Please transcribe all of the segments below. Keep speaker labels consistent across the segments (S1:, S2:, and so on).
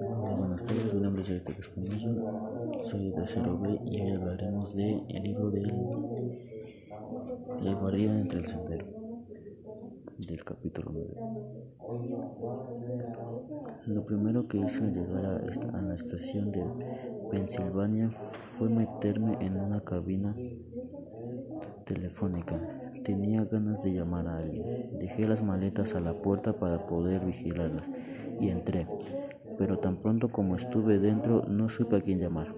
S1: Buenas tardes, mi nombre es Eric Espinosa, soy de 0B y hablaremos del libro del El guardián entre el sendero, del capítulo 9. Lo primero que hice al llegar a, esta, a la estación de Pensilvania fue meterme en una cabina telefónica. Tenía ganas de llamar a alguien. Dejé las maletas a la puerta para poder vigilarlas y entré pero tan pronto como estuve dentro no supe a quién llamar.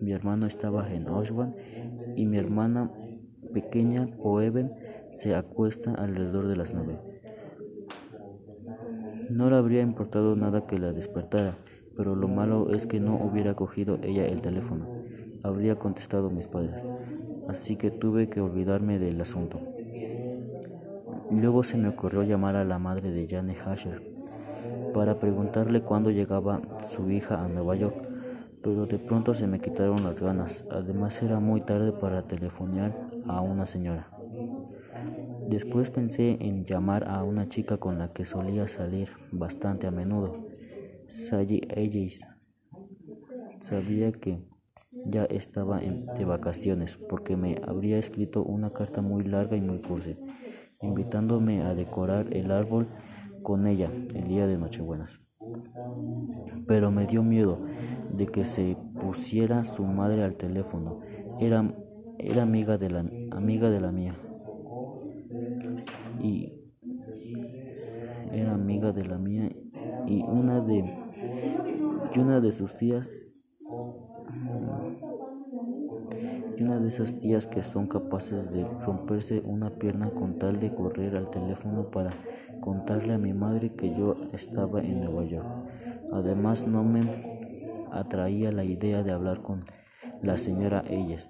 S1: Mi hermano estaba en Oswan y mi hermana pequeña, Poeben, se acuesta alrededor de las nueve. No le habría importado nada que la despertara, pero lo malo es que no hubiera cogido ella el teléfono. Habría contestado mis padres, así que tuve que olvidarme del asunto. Luego se me ocurrió llamar a la madre de Jane Hasher, para preguntarle cuándo llegaba su hija a Nueva York, pero de pronto se me quitaron las ganas. Además era muy tarde para telefonear a una señora. Después pensé en llamar a una chica con la que solía salir bastante a menudo, Sally Ellis. Sabía que ya estaba de vacaciones porque me habría escrito una carta muy larga y muy cursi, invitándome a decorar el árbol con ella el día de Nochebuenas. Pero me dio miedo de que se pusiera su madre al teléfono. Era, era amiga, de la, amiga de la mía. Y era amiga de la mía y una de y una de sus tías una de esas tías que son capaces de romperse una pierna con tal de correr al teléfono para contarle a mi madre que yo estaba en Nueva York. Además no me atraía la idea de hablar con la señora Ellas.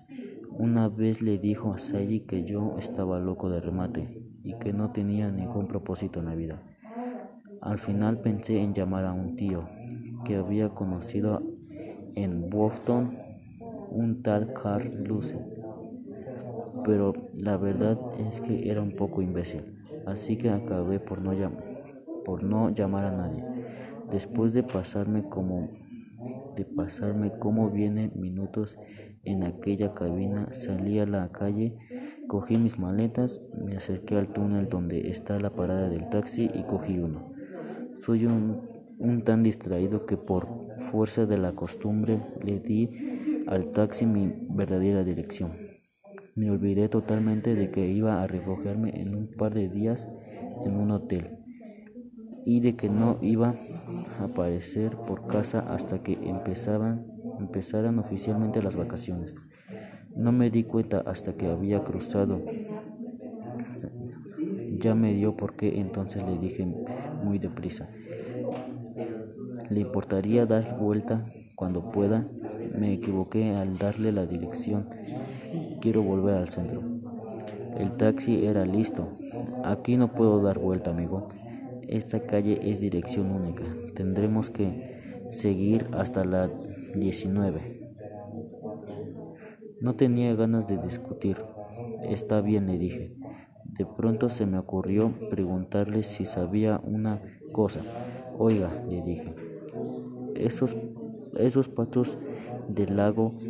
S1: Una vez le dijo a Sally que yo estaba loco de remate y que no tenía ningún propósito en la vida. Al final pensé en llamar a un tío que había conocido en Boston un tal Carl Luce, pero la verdad es que era un poco imbécil, así que acabé por no, por no llamar a nadie. Después de pasarme como de pasarme como viene minutos en aquella cabina, salí a la calle, cogí mis maletas, me acerqué al túnel donde está la parada del taxi y cogí uno. Soy un tan distraído que por fuerza de la costumbre le di al taxi mi verdadera dirección. Me olvidé totalmente de que iba a recogerme en un par de días en un hotel y de que no iba a aparecer por casa hasta que empezaban, empezaran oficialmente las vacaciones. No me di cuenta hasta que había cruzado. Ya me dio por qué, entonces le dije muy deprisa. ¿Le importaría dar vuelta cuando pueda? Me equivoqué al darle la dirección. Quiero volver al centro. El taxi era listo. Aquí no puedo dar vuelta, amigo. Esta calle es dirección única. Tendremos que seguir hasta la 19. No tenía ganas de discutir. Está bien, le dije. De pronto se me ocurrió preguntarle si sabía una cosa. Oiga, le dije, esos patos del lago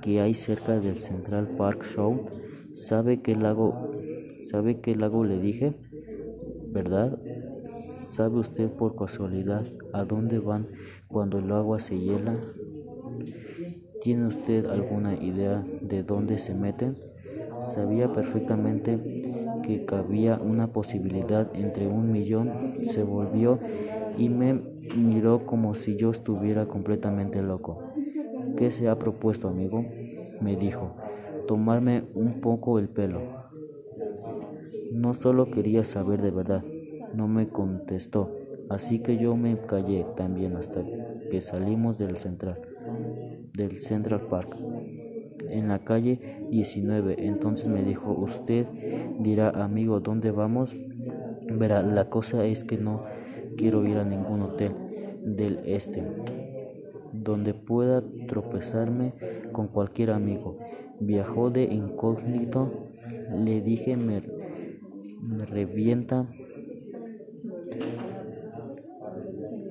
S1: que hay cerca del Central Park Show, ¿sabe qué lago, sabe qué lago le dije? ¿Verdad? ¿Sabe usted por casualidad a dónde van cuando el agua se hiela? ¿Tiene usted alguna idea de dónde se meten? Sabía perfectamente que cabía una posibilidad entre un millón. Se volvió y me miró como si yo estuviera completamente loco. ¿Qué se ha propuesto, amigo? me dijo. Tomarme un poco el pelo. No solo quería saber de verdad, no me contestó, así que yo me callé también hasta que salimos del central, del Central Park en la calle 19. Entonces me dijo, usted dirá, amigo, ¿dónde vamos? Verá, la cosa es que no quiero ir a ningún hotel del este donde pueda tropezarme con cualquier amigo. Viajó de incógnito, le dije, me, me revienta,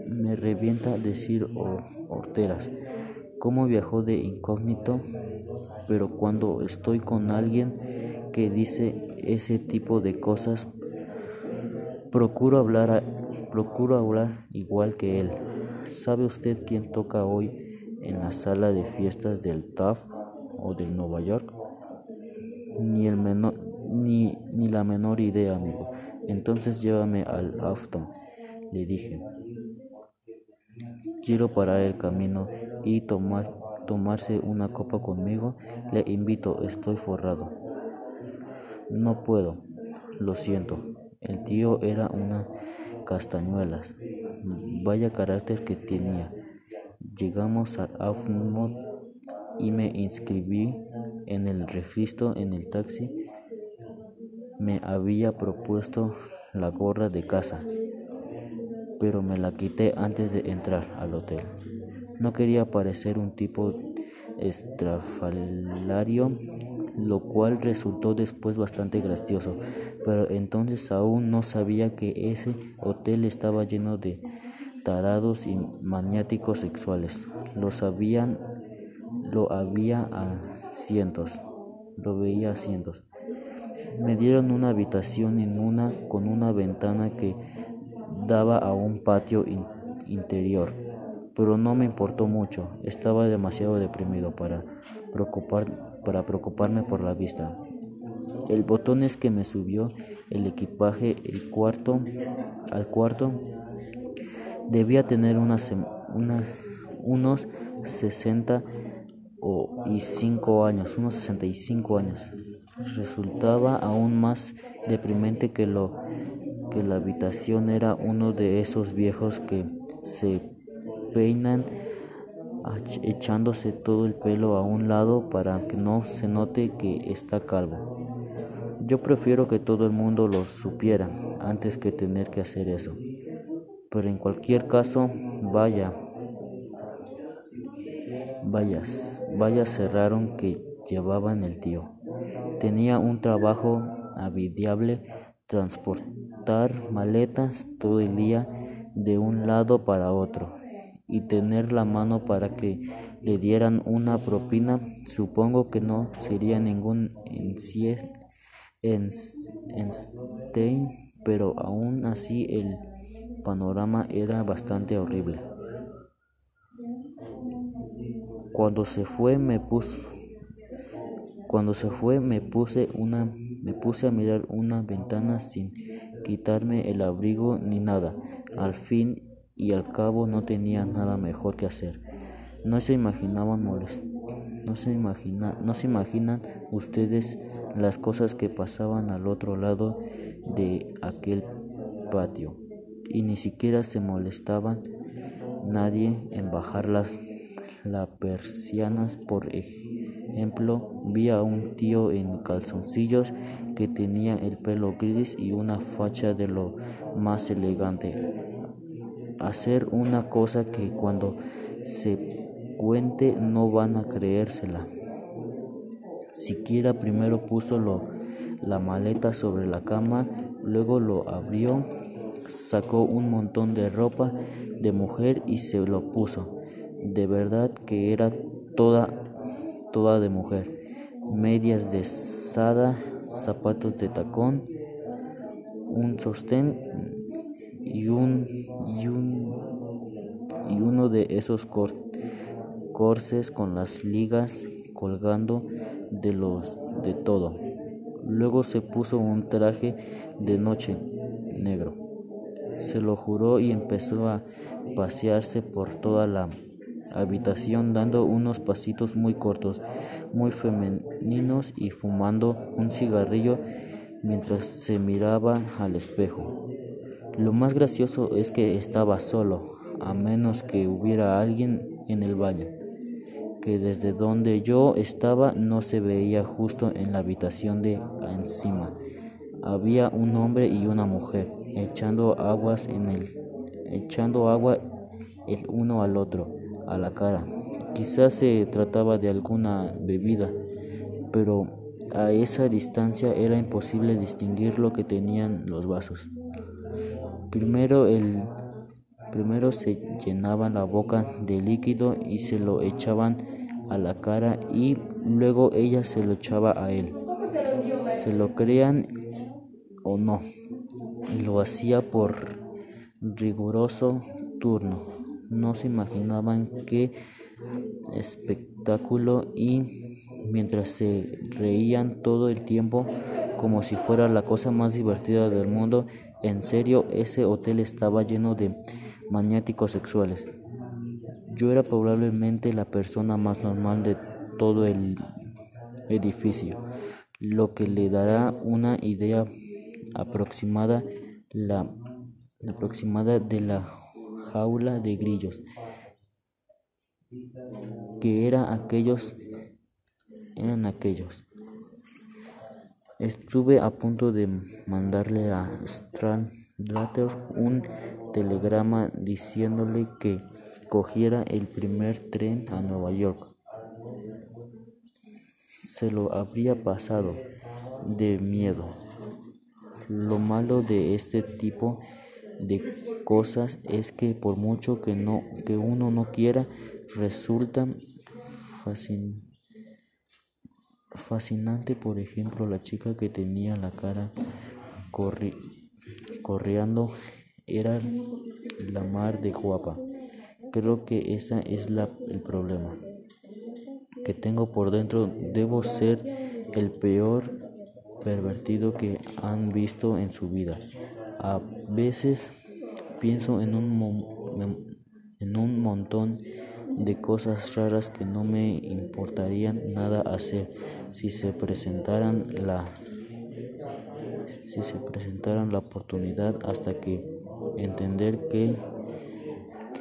S1: me revienta decir horteras. Cómo viajó de incógnito, pero cuando estoy con alguien que dice ese tipo de cosas, procuro hablar, hablar igual que él. ¿Sabe usted quién toca hoy en la sala de fiestas del TAF o del Nueva York? Ni, el menor, ni, ni la menor idea, amigo. Entonces llévame al Afton, le dije. Quiero parar el camino y tomar, tomarse una copa conmigo. Le invito, estoy forrado. No puedo, lo siento. El tío era una castañuelas. Vaya carácter que tenía. Llegamos a Afmont y me inscribí en el registro en el taxi. Me había propuesto la gorra de casa pero me la quité antes de entrar al hotel. No quería parecer un tipo estrafalario, lo cual resultó después bastante gracioso, pero entonces aún no sabía que ese hotel estaba lleno de tarados y maniáticos sexuales. Lo sabían, lo había a cientos, lo veía a cientos. Me dieron una habitación en una con una ventana que daba a un patio interior, pero no me importó mucho, estaba demasiado deprimido para, preocupar, para preocuparme por la vista. El botón es que me subió el equipaje el cuarto, al cuarto debía tener unas, unas, unos 60 o, y 5 años, unos 65 años. Resultaba aún más deprimente que lo que la habitación era uno de esos viejos que se peinan echándose todo el pelo a un lado para que no se note que está calvo. Yo prefiero que todo el mundo lo supiera antes que tener que hacer eso. Pero en cualquier caso, vaya, vaya, vaya cerraron que llevaban el tío. Tenía un trabajo avidiable transportar maletas todo el día de un lado para otro y tener la mano para que le dieran una propina, supongo que no sería ningún Einstein, pero aún así el panorama era bastante horrible. Cuando se fue me puse cuando se fue me puse una me puse a mirar una ventana sin quitarme el abrigo ni nada. Al fin y al cabo no tenía nada mejor que hacer. No se imaginaban molest no se imagina no se imaginan ustedes las cosas que pasaban al otro lado de aquel patio y ni siquiera se molestaban nadie en bajar las la persianas por ejemplo vi a un tío en calzoncillos que tenía el pelo gris y una facha de lo más elegante hacer una cosa que cuando se cuente no van a creérsela siquiera primero puso la maleta sobre la cama luego lo abrió sacó un montón de ropa de mujer y se lo puso de verdad que era toda, toda de mujer. Medias de sada, zapatos de tacón, un sostén y un y un y uno de esos corces con las ligas colgando de los de todo. Luego se puso un traje de noche negro. Se lo juró y empezó a pasearse por toda la habitación dando unos pasitos muy cortos, muy femeninos y fumando un cigarrillo mientras se miraba al espejo. Lo más gracioso es que estaba solo, a menos que hubiera alguien en el baño, que desde donde yo estaba no se veía justo en la habitación de encima. Había un hombre y una mujer echando aguas en el echando agua el uno al otro a la cara. Quizás se trataba de alguna bebida, pero a esa distancia era imposible distinguir lo que tenían los vasos. Primero el Primero se llenaban la boca de líquido y se lo echaban a la cara y luego ella se lo echaba a él. Se lo crean o no, lo hacía por riguroso turno. No se imaginaban qué espectáculo y mientras se reían todo el tiempo como si fuera la cosa más divertida del mundo, en serio ese hotel estaba lleno de maniáticos sexuales. Yo era probablemente la persona más normal de todo el edificio, lo que le dará una idea aproximada, la, aproximada de la jaula de grillos que era aquellos eran aquellos. Estuve a punto de mandarle a Stradlater un telegrama diciéndole que cogiera el primer tren a Nueva York. Se lo habría pasado de miedo. Lo malo de este tipo de cosas es que por mucho que no que uno no quiera resulta fascinante por ejemplo la chica que tenía la cara corriendo era la mar de guapa. Creo que ese es la, el problema que tengo por dentro. Debo ser el peor pervertido que han visto en su vida. A veces pienso en un, en un montón de cosas raras que no me importarían nada hacer. Si se presentaran la si se presentaran la oportunidad hasta que entender que,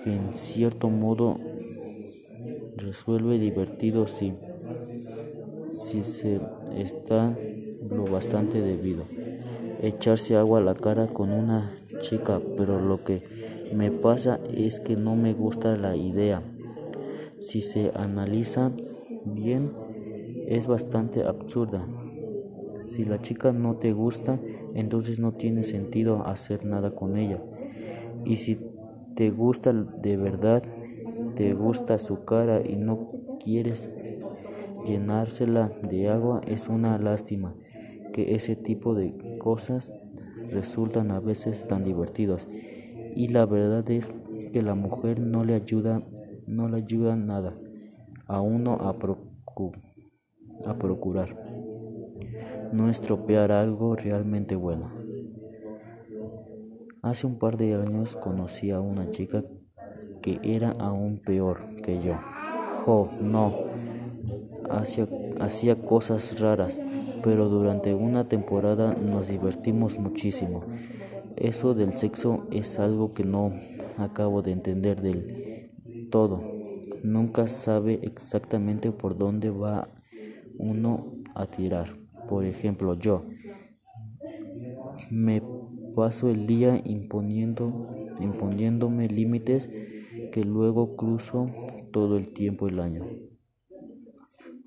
S1: que en cierto modo resuelve divertido si si se está lo bastante debido. Echarse agua a la cara con una chica pero lo que me pasa es que no me gusta la idea si se analiza bien, es bastante absurda. Si la chica no te gusta, entonces no tiene sentido hacer nada con ella. Y si te gusta de verdad, te gusta su cara y no quieres llenársela de agua, es una lástima que ese tipo de cosas resultan a veces tan divertidos. Y la verdad es que la mujer no le ayuda no le ayudan nada a uno a, a procurar no estropear algo realmente bueno. Hace un par de años conocí a una chica que era aún peor que yo. Jo, no, hacía, hacía cosas raras, pero durante una temporada nos divertimos muchísimo. Eso del sexo es algo que no acabo de entender del todo. Nunca sabe exactamente por dónde va uno a tirar. Por ejemplo, yo me paso el día imponiendo, imponiéndome límites que luego cruzo todo el tiempo el año.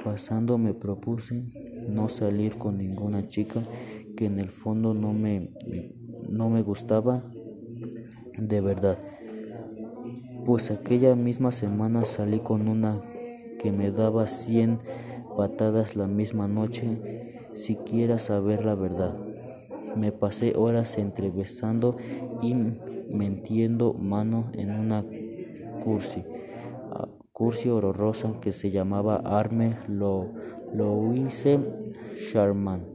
S1: Pasando me propuse no salir con ninguna chica que en el fondo no me, no me gustaba de verdad pues aquella misma semana salí con una que me daba cien patadas la misma noche, si quieras saber la verdad. Me pasé horas entrevestando y metiendo mano en una cursi, cursi horrorosa que se llamaba Arme lo, hice Charman.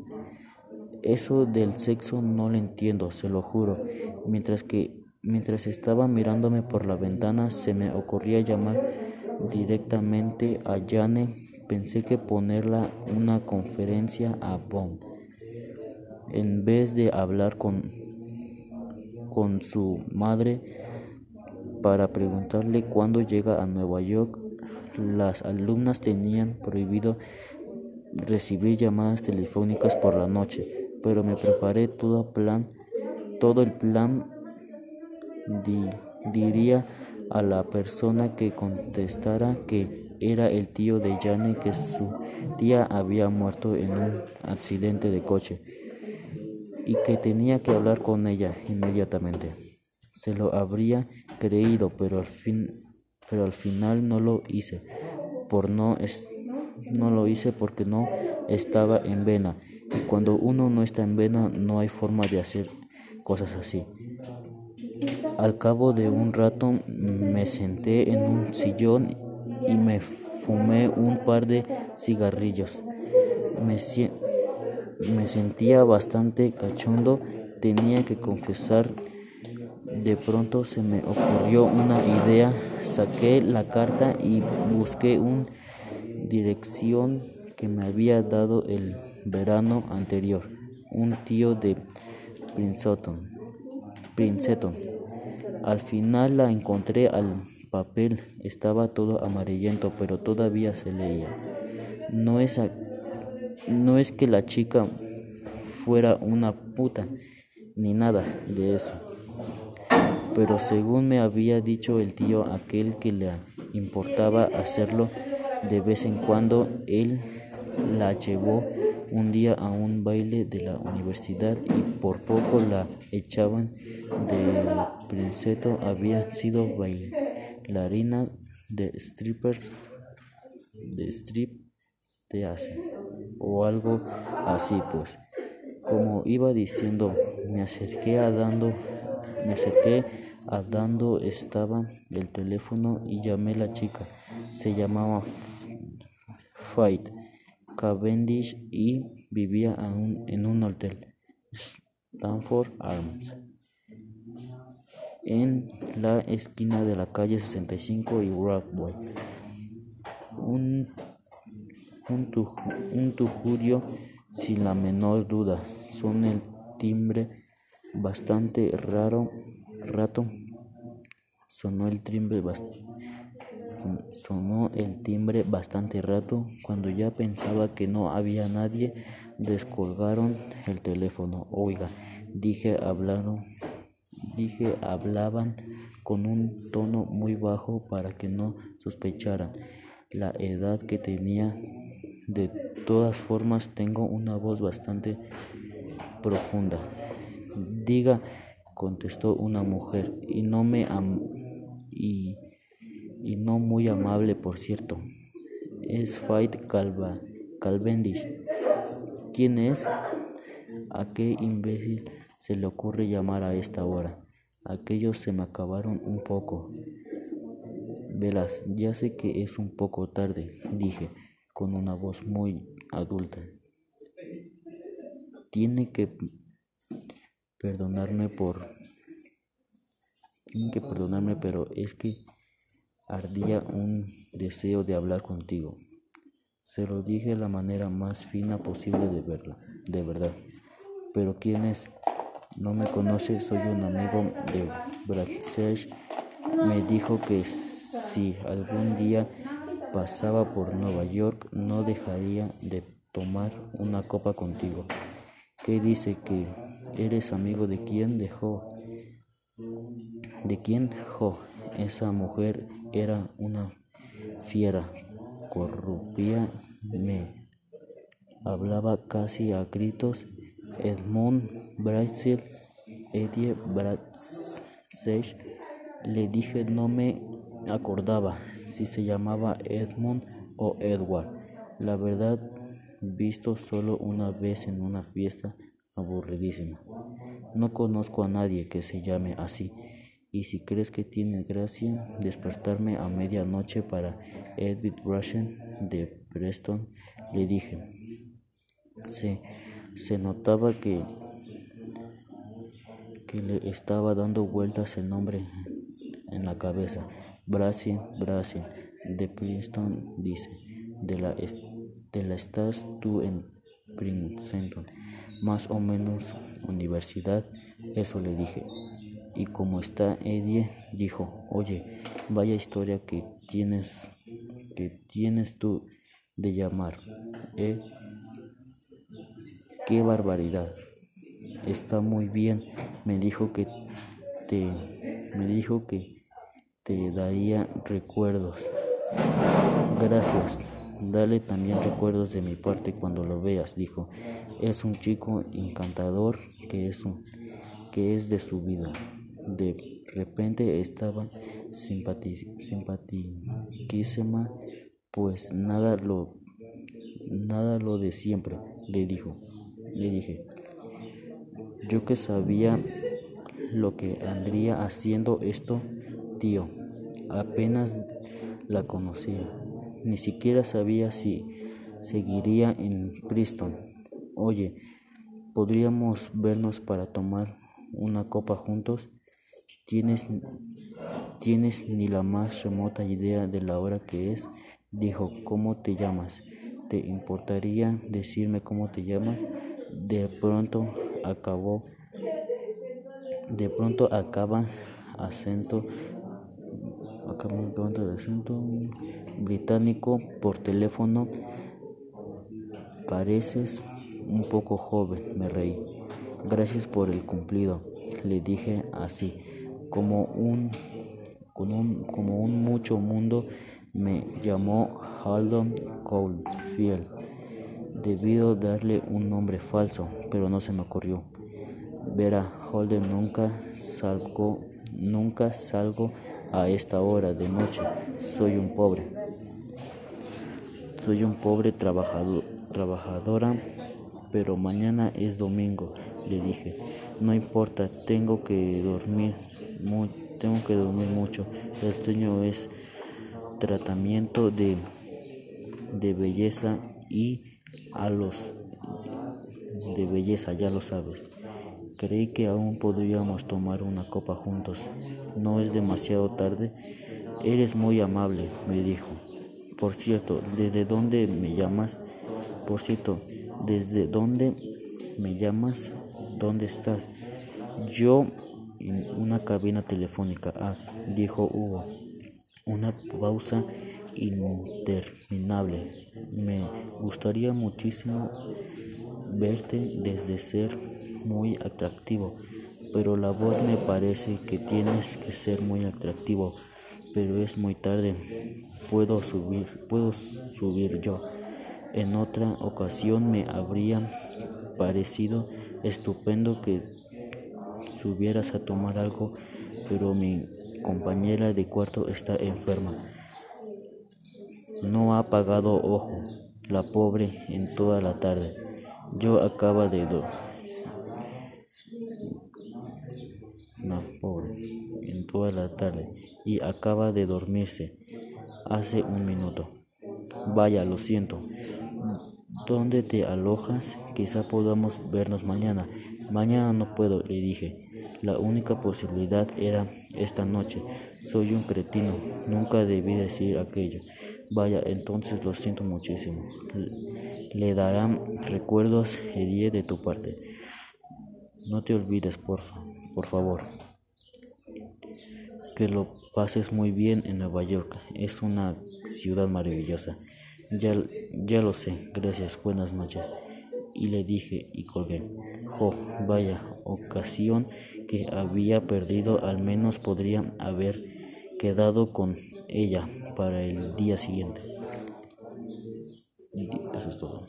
S1: Eso del sexo no lo entiendo, se lo juro, mientras que Mientras estaba mirándome por la ventana, se me ocurría llamar directamente a Jane. Pensé que ponerla una conferencia a Bond en vez de hablar con, con su madre para preguntarle cuándo llega a Nueva York. Las alumnas tenían prohibido recibir llamadas telefónicas por la noche, pero me preparé todo plan, todo el plan diría a la persona que contestara que era el tío de Jane que su tía había muerto en un accidente de coche y que tenía que hablar con ella inmediatamente. Se lo habría creído, pero al fin pero al final no lo hice. Por no es, no lo hice porque no estaba en vena. Y cuando uno no está en vena no hay forma de hacer cosas así. Al cabo de un rato me senté en un sillón y me fumé un par de cigarrillos. Me, me sentía bastante cachondo, tenía que confesar. De pronto se me ocurrió una idea, saqué la carta y busqué una dirección que me había dado el verano anterior, un tío de Princeton. Princeton. Al final la encontré al papel, estaba todo amarillento, pero todavía se leía. No es, no es que la chica fuera una puta, ni nada de eso. Pero según me había dicho el tío aquel que le importaba hacerlo de vez en cuando, él la llevó un día a un baile de la universidad y por poco la echaban de Princeton. Había sido bailarina de stripper, de strip de hace o algo así pues. Como iba diciendo, me acerqué a dando, me acerqué a dando estaba el teléfono y llamé a la chica. Se llamaba Fight Cavendish y vivía en un hotel Stanford Arms en la esquina de la calle 65 y Broadway. Un, un, un tujurio sin la menor duda. Son el timbre bastante raro, rato. Sonó el timbre bastante Sonó el timbre bastante rato. Cuando ya pensaba que no había nadie, descolgaron el teléfono. Oiga, dije, hablaron, dije, hablaban con un tono muy bajo para que no sospecharan la edad que tenía. De todas formas, tengo una voz bastante profunda. Diga, contestó una mujer, y no me am y y no muy amable, por cierto. Es Fight Calva, Calvendish. ¿Quién es? ¿A qué imbécil se le ocurre llamar a esta hora? Aquellos se me acabaron un poco. Velas, ya sé que es un poco tarde, dije, con una voz muy adulta. Tiene que perdonarme por... Tiene que perdonarme, pero es que ardía un deseo de hablar contigo. Se lo dije de la manera más fina posible de verla, de verdad. Pero ¿quién es? No me conoce, soy un amigo de Bradshaw. Me dijo que si algún día pasaba por Nueva York no dejaría de tomar una copa contigo. ¿Qué dice que eres amigo de quién dejó? ¿De quién? Jo, esa mujer era una fiera, corrupía, me hablaba casi a gritos. Edmund Brasil, Eddie Bradshaw, le dije no me acordaba si se llamaba Edmund o Edward. La verdad, visto solo una vez en una fiesta aburridísima. No conozco a nadie que se llame así. Y si crees que tiene gracia despertarme a medianoche para Edwin Russian de Preston, le dije. Se, se notaba que, que le estaba dando vueltas el nombre en la cabeza. Brasil, Brasil, de Princeton, dice. De la, de la estás tú en Princeton, más o menos universidad, eso le dije. Y como está Eddie, dijo, oye, vaya historia que tienes, que tienes tú de llamar. ¿Eh? Qué barbaridad. Está muy bien. Me dijo que te, me dijo que te daría recuerdos. Gracias. Dale también recuerdos de mi parte cuando lo veas, dijo. Es un chico encantador que es un, que es de su vida de repente estaba simpaticísima, pues nada lo, nada lo de siempre, le dijo, le dije. Yo que sabía lo que andría haciendo esto, tío, apenas la conocía, ni siquiera sabía si seguiría en Princeton. Oye, ¿podríamos vernos para tomar una copa juntos? ¿Tienes, ¿Tienes ni la más remota idea de la hora que es? Dijo, ¿cómo te llamas? ¿Te importaría decirme cómo te llamas? De pronto acabó, de pronto acaba acento, acaba de acento británico por teléfono. Pareces un poco joven, me reí. Gracias por el cumplido, le dije así como un, como un mucho mundo me llamó Haldon Caulfield. Debido darle un nombre falso, pero no se me ocurrió. Verá, Holden nunca salgo, nunca salgo a esta hora de noche. Soy un pobre. Soy un pobre trabajador, trabajadora, pero mañana es domingo, le dije. No importa, tengo que dormir tengo que dormir mucho. El sueño es tratamiento de, de belleza y a los de belleza, ya lo sabes. Creí que aún podríamos tomar una copa juntos. No es demasiado tarde. Eres muy amable, me dijo. Por cierto, ¿desde dónde me llamas? Por cierto, ¿desde dónde me llamas? ¿Dónde estás? Yo en una cabina telefónica. Ah, dijo Hugo. Una pausa interminable. Me gustaría muchísimo verte desde ser muy atractivo, pero la voz me parece que tienes que ser muy atractivo, pero es muy tarde. Puedo subir, puedo subir yo. En otra ocasión me habría parecido estupendo que subieras a tomar algo, pero mi compañera de cuarto está enferma. No ha pagado ojo, la pobre, en toda la tarde. Yo acaba de do no, pobre, en toda la tarde y acaba de dormirse hace un minuto. Vaya, lo siento. ¿Dónde te alojas? Quizá podamos vernos mañana. Mañana no puedo, le dije. La única posibilidad era esta noche. Soy un cretino. Nunca debí decir aquello. Vaya, entonces lo siento muchísimo. Le darán recuerdos Erie de tu parte. No te olvides, por favor. Que lo pases muy bien en Nueva York. Es una ciudad maravillosa. Ya, ya lo sé. Gracias. Buenas noches y le dije y colgué. Jo, vaya ocasión que había perdido, al menos podría haber quedado con ella para el día siguiente. Eso es todo.